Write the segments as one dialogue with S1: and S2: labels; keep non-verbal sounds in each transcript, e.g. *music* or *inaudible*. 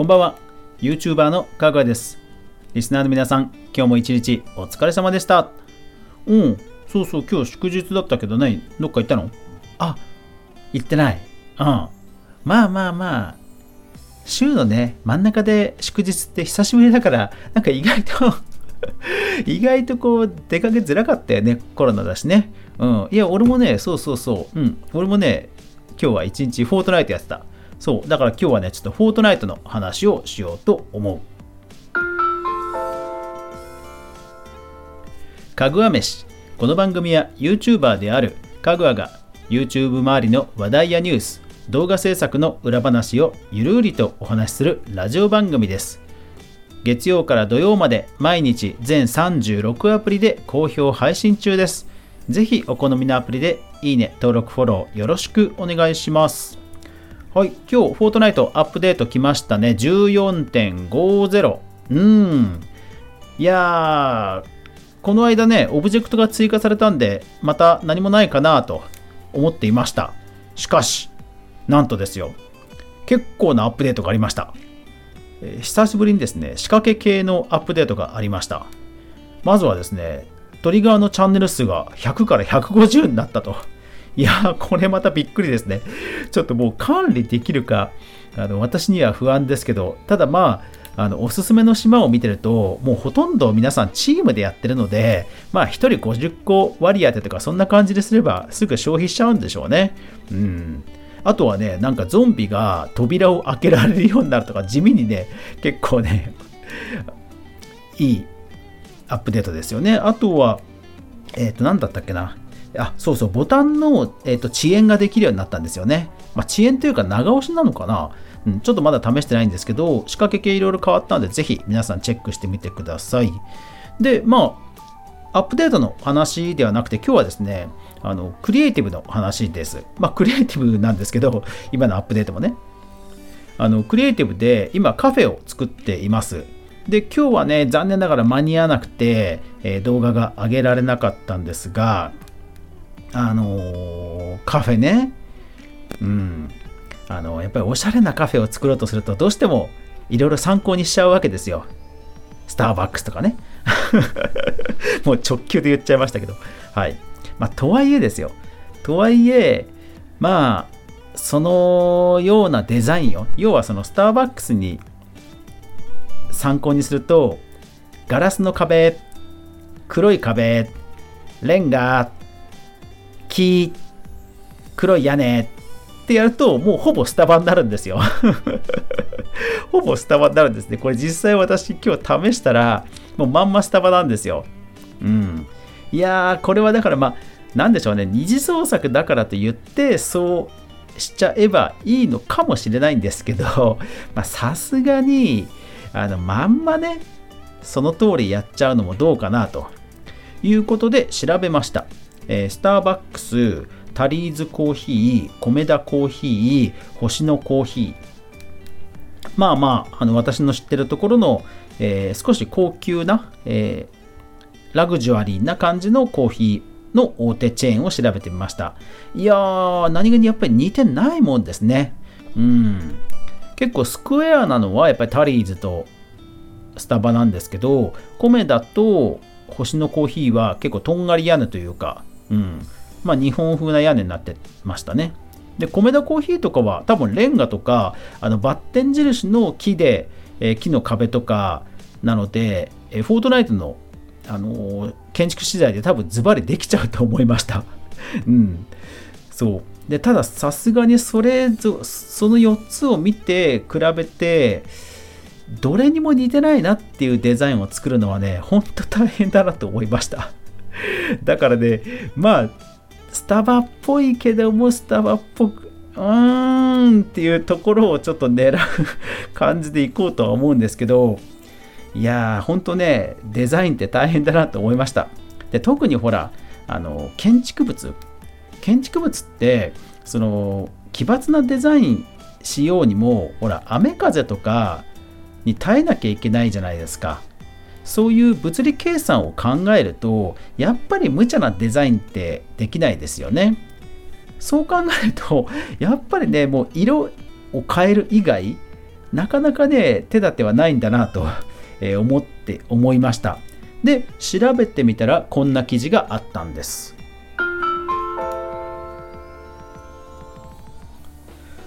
S1: こんばんは。YouTuber のかぐわです。リスナーの皆さん今日も一日お疲れ様でした。うんそうそう今日祝日だったけどねどっか行ったの？あ行ってない。うん。まあまあまあ週のね真ん中で祝日って久しぶりだからなんか意外と *laughs* 意外とこう出かけづらかったよねコロナだしね。うん。いや俺もねそうそうそう。うん。俺もね今日は一日フォートナイトやってた。そうだから今日はねちょっとフォートナイトの話をしようと思う。かぐわ飯。この番組は YouTuber であるかぐわが YouTube 周りの話題やニュース動画制作の裏話をゆるりとお話しするラジオ番組です。月曜から土曜まで毎日全36アプリで好評配信中です。ぜひお好みのアプリでいいね登録フォローよろしくお願いします。はい今日フォートナイトアップデート来ましたね14.50うーんいやーこの間ね、オブジェクトが追加されたんで、また何もないかなと思っていました。しかし、なんとですよ、結構なアップデートがありました。え、久しぶりにですね、仕掛け系のアップデートがありました。まずはですね、トリガーのチャンネル数が100から150になったと。いやー、これまたびっくりですね。ちょっともう管理できるか、あの私には不安ですけど、ただまあ、あのおすすめの島を見てるともうほとんど皆さんチームでやってるのでまあ1人50個割り当てとかそんな感じですればすぐ消費しちゃうんでしょうね。うん。あとはねなんかゾンビが扉を開けられるようになるとか地味にね結構ねいいアップデートですよね。あとはえっ、ー、と何だったっけな。あそうそうボタンの、えーと、遅延ができるようになったんですよね、まあ、遅延というか長押しなのかなうん、ちょっとまだ試してないんですけど、仕掛け系いろいろ変わったので、ぜひ皆さんチェックしてみてください。で、まあ、アップデートの話ではなくて、今日はですね、あのクリエイティブの話です。まあ、クリエイティブなんですけど、今のアップデートもね。あのクリエイティブで今カフェを作っています。で、今日はね、残念ながら間に合わなくて、えー、動画が上げられなかったんですが、あのー、カフェね、うん、あのやっぱりおしゃれなカフェを作ろうとするとどうしてもいろいろ参考にしちゃうわけですよ。スターバックスとかね。*laughs* もう直球で言っちゃいましたけど。はい。まあ、とはいえですよ。とはいえ、まあ、そのようなデザインを、要はそのスターバックスに参考にすると、ガラスの壁、黒い壁、レンガ、木、黒い屋根ってやると、もうほぼスタバになるんですよ。*laughs* ほぼスタバになるんですね。これ実際私今日試したら、もうまんまスタバなんですよ。うん。いやー、これはだからまあ、なんでしょうね。二次創作だからと言って、そうしちゃえばいいのかもしれないんですけど、*laughs* さすがに、あの、まんまね、その通りやっちゃうのもどうかなということで調べました。えー、スターバックス、タリーズコーヒー、米田コーヒー、星のコーヒー。まあまあ、あの私の知ってるところの、えー、少し高級な、えー、ラグジュアリーな感じのコーヒーの大手チェーンを調べてみました。いやー、何気にやっぱり似てないもんですね。うん。結構スクエアなのはやっぱりタリーズとスタバなんですけど、米田と星のコーヒーは結構とんがり屋根というか、うん。まあ、日本風な屋根になってましたね。で、米田コーヒーとかは多分レンガとか、あのバッテン印の木で、えー、木の壁とかなので、えー、フォートナイトの、あのー、建築資材で多分ズバリできちゃうと思いました。*laughs* うん。そう。で、たださすがにそれぞ、その4つを見て比べて、どれにも似てないなっていうデザインを作るのはね、ほんと大変だなと思いました。*laughs* だからね、まあ、スタバっぽいけどもスタバっぽくうーんっていうところをちょっと狙う *laughs* 感じでいこうとは思うんですけどいやーほんとねデザインって大変だなと思いました。で特にほらあの建築物。建築物ってその奇抜なデザインしようにもほら雨風とかに耐えなきゃいけないじゃないですか。そういう物理計算を考えるとやっぱり無茶なデザインってできないですよね。そう考えるとやっぱりねもう色を変える以外なかなかね手立てはないんだなと思って思いました。で調べてみたらこんな記事があったんです。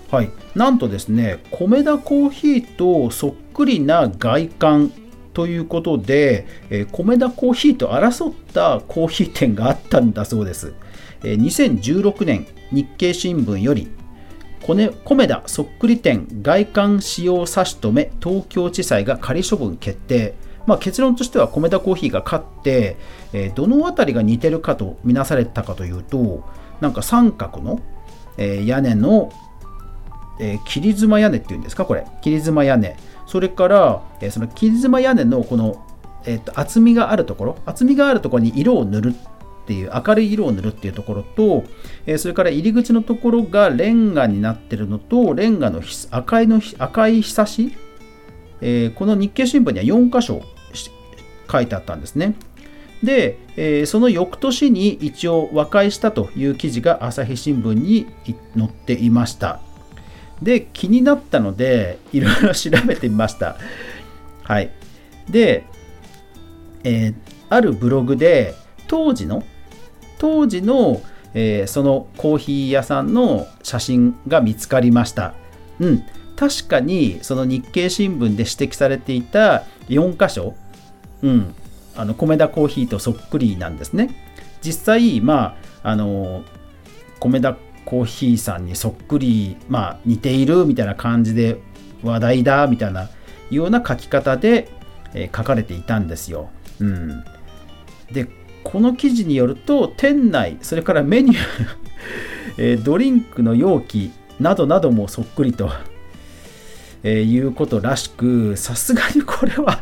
S1: はい。なんとですね米田コーヒーとそっくりな外観ということで、え米田コーヒーと争ったコーヒー店があったんだそうです。え2016年日経新聞より米田そっくり店外観使用差し止め東京地裁が仮処分決定。まあ、結論としては米田コーヒーが勝って、えー、どの辺りが似てるかとみなされたかというとなんか三角の、えー、屋根の、えー、切妻屋根っていうんですかこれ。切妻屋根。それから、えその切妻屋根のこの、えーと、厚みがあるところ厚みがあるところに色を塗るっていう明るい色を塗るっていうところと、えそれから入り口のところがレンガになってるのとレンガの赤いの赤いひさし、えー、この日経新聞には4箇所書いてあったんですね。で、えー、その翌年に一応和解したという記事が朝日新聞に載っていました。で、気になったので、いろいろ調べてみました。はい。で、えー、あるブログで、当時の、当時の、えー、そのコーヒー屋さんの写真が見つかりました。うん。確かに、その日経新聞で指摘されていた4箇所、うん、あの米田コーヒーとそっくりなんですね。実際、まあ、あの米田コーヒーさんにそっくり、まあ、似ているみたいな感じで話題だみたいなような書き方で、えー、書かれていたんですよ。うん、でこの記事によると店内それからメニュー *laughs* えー、ドリンクの容器などなどもそっくりと、えー、いうことらしくさすがにこれは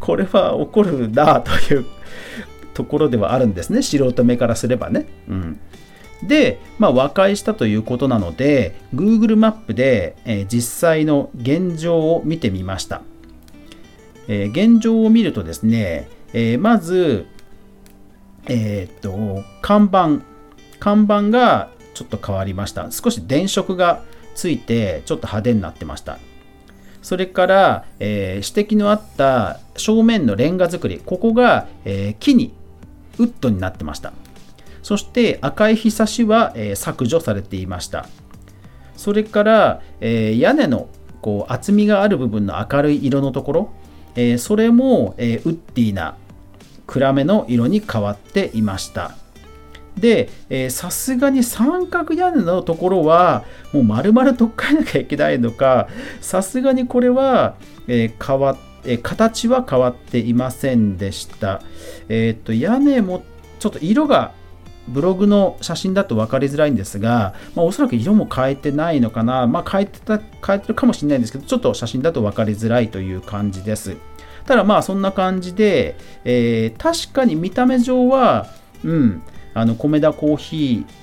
S1: これは起こるなというところではあるんですね素人目からすればね。うん、で、まあ、和解したということなので Google マップで、え、実際の現状を見てみました。え、現状を見るとですね、え、まず、えっと看板看板がちょっと変わりました少し電飾がついてちょっと派手になってましたそれから、えー、指摘のあった正面のレンガ造り、ここが、えー、木にウッドになってました。そして赤いひさしは、え、削除されていました。それから、え、屋根のこう厚みがある部分の明るい色のところ、え、それも、えウッディな暗めの色に変わっていました。で、さすがに三角屋根のところは、もう丸々取っ替えなきゃいけないのか、さすがにこれは、えー、変わえ、形は変わっていませんでした。えっ、と、屋根もちょっと色がブログの写真だと分かりづらいんですが、まあ、おそらく色も変えてないのかな、まあ、変えてた変えてるかもしれないんですけど、ちょっと写真だと分かりづらいという感じです。ただまあそんな感じで、えー、確かに見た目上は、うん、あの米田コーヒー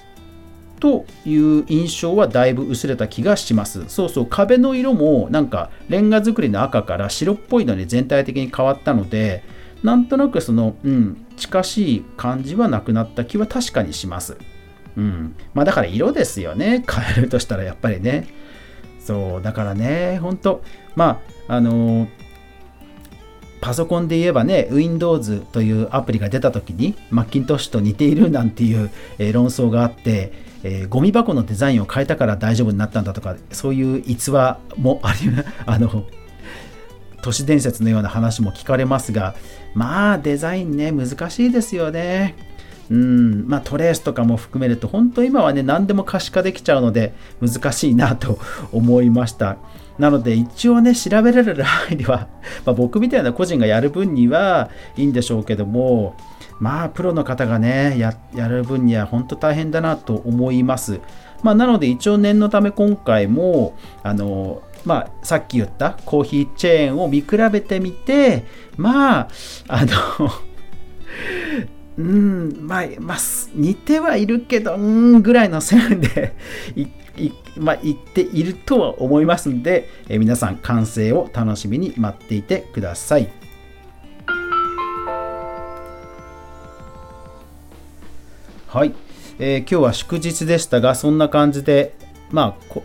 S1: という印象はだいぶ薄れた気がします。そうそう、壁の色もなんかレンガ造りの赤から白っぽいのに全体的に変わったので、なんとなくその、うん、近しい感じはなくなった気は確かにします。うん。まあだから色ですよね。変えるとしたらやっぱりね。そう、だからね、ほんと、まあ、あのーパソコンで言えばね、Windows というアプリが出た時に、マッキントッシュと似ているなんていう、え、論争があって、えー、ゴミ箱のデザインを変えたから大丈夫になったんだとか、そういう逸話もあり、*laughs* あの、都市伝説のような話も聞かれますが、まあデザインね、難しいですよね。うん、まあトレースとかも含めると、本当今はね、何でも可視化できちゃうので、難しいなと思いました。なので一応ね、調べられる範囲では、*laughs* まあ、僕みたいな個人がやる分にはいいんでしょうけども、まあプロの方がね、やる分には本当大変だなと思います。まあ、なので一応念のため今回も、あの、まあ、さっき言ったコーヒーチェーンを見比べてみて、まあ、あの *laughs* うん、まあ、まあ、似てはいるけど、うん、ぐらいの線でい、いまあ、言っているとは思いますので、え、皆さん完成を楽しみに待っていてください。はい、えー、今日は祝日でしたがそんな感じでまあ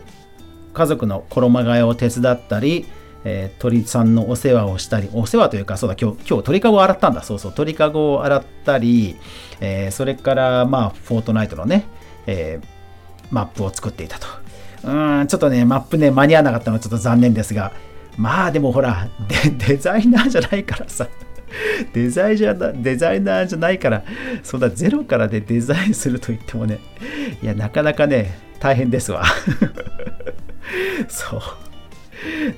S1: 家族の衣替えを手伝ったり、えー、鳥さんのお世話をしたり、お世話というか、そうだ、今日、今日鳥かごを洗ったんだ。そうそう、鳥かごを洗ったり、えー、それから、まあ、フォートナイトのね、えー、マップを作っていたと。うーん、ちょっとね、マップね、間に合わなかったのはちょっと残念ですが、まあでもほら、デザイナーじゃないからさ、*laughs* デザイじゃデザイナーじゃないから、そんなゼロからでデザインすると言ってもね、いや、なかなかね、大変ですわ。*laughs* そう。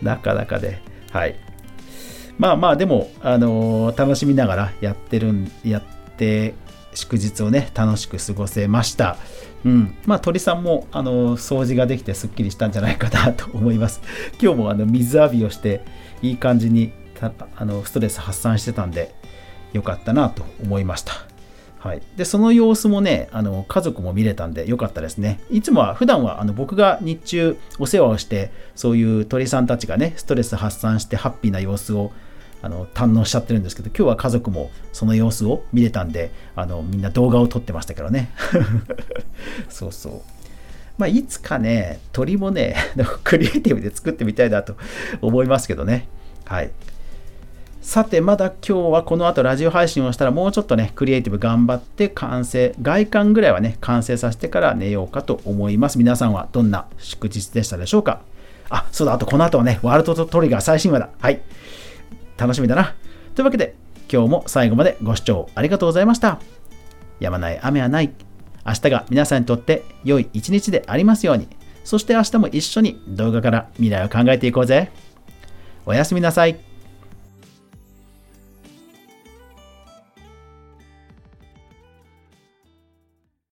S1: なかなかね、はい。まあまあ、でも、あのー、楽しみながらやってるん、やって、祝日をね、楽しく過ごせました。うん。まあ、鳥さんも、あのー、掃除ができてすっきりしたんじゃないかなと思います。*laughs* 今日もあの水浴びをして、いい感じにあのストレス発散してたんで、よかったなと思いました。はい、でその様子もねあの家族も見れたんでよかったですね。いつもは普段はあの僕が日中お世話をしてそういう鳥さんたちがねストレス発散してハッピーな様子をあの堪能しちゃってるんですけど今日は家族もその様子を見れたんであのみんな動画を撮ってましたけどね。*laughs* そうそう。まあいつかね鳥もね *laughs* クリエイティブで作ってみたいなと思いますけどね。はい。さて、まだ今日はこの後ラジオ配信をしたらもうちょっとね、クリエイティブ頑張って完成、外観ぐらいはね、完成させてから寝ようかと思います。皆さんはどんな祝日でしたでしょうか？あ、そうだ、あとこの後はね、ワールドトリガー最新話だ。はい。楽しみだな。というわけで、今日も最後までご視聴ありがとうございました。やまない雨はない。明日が皆さんにとって良い一日でありますように。そして明日も一緒に動画から未来を考えていこうぜ。おやすみなさい。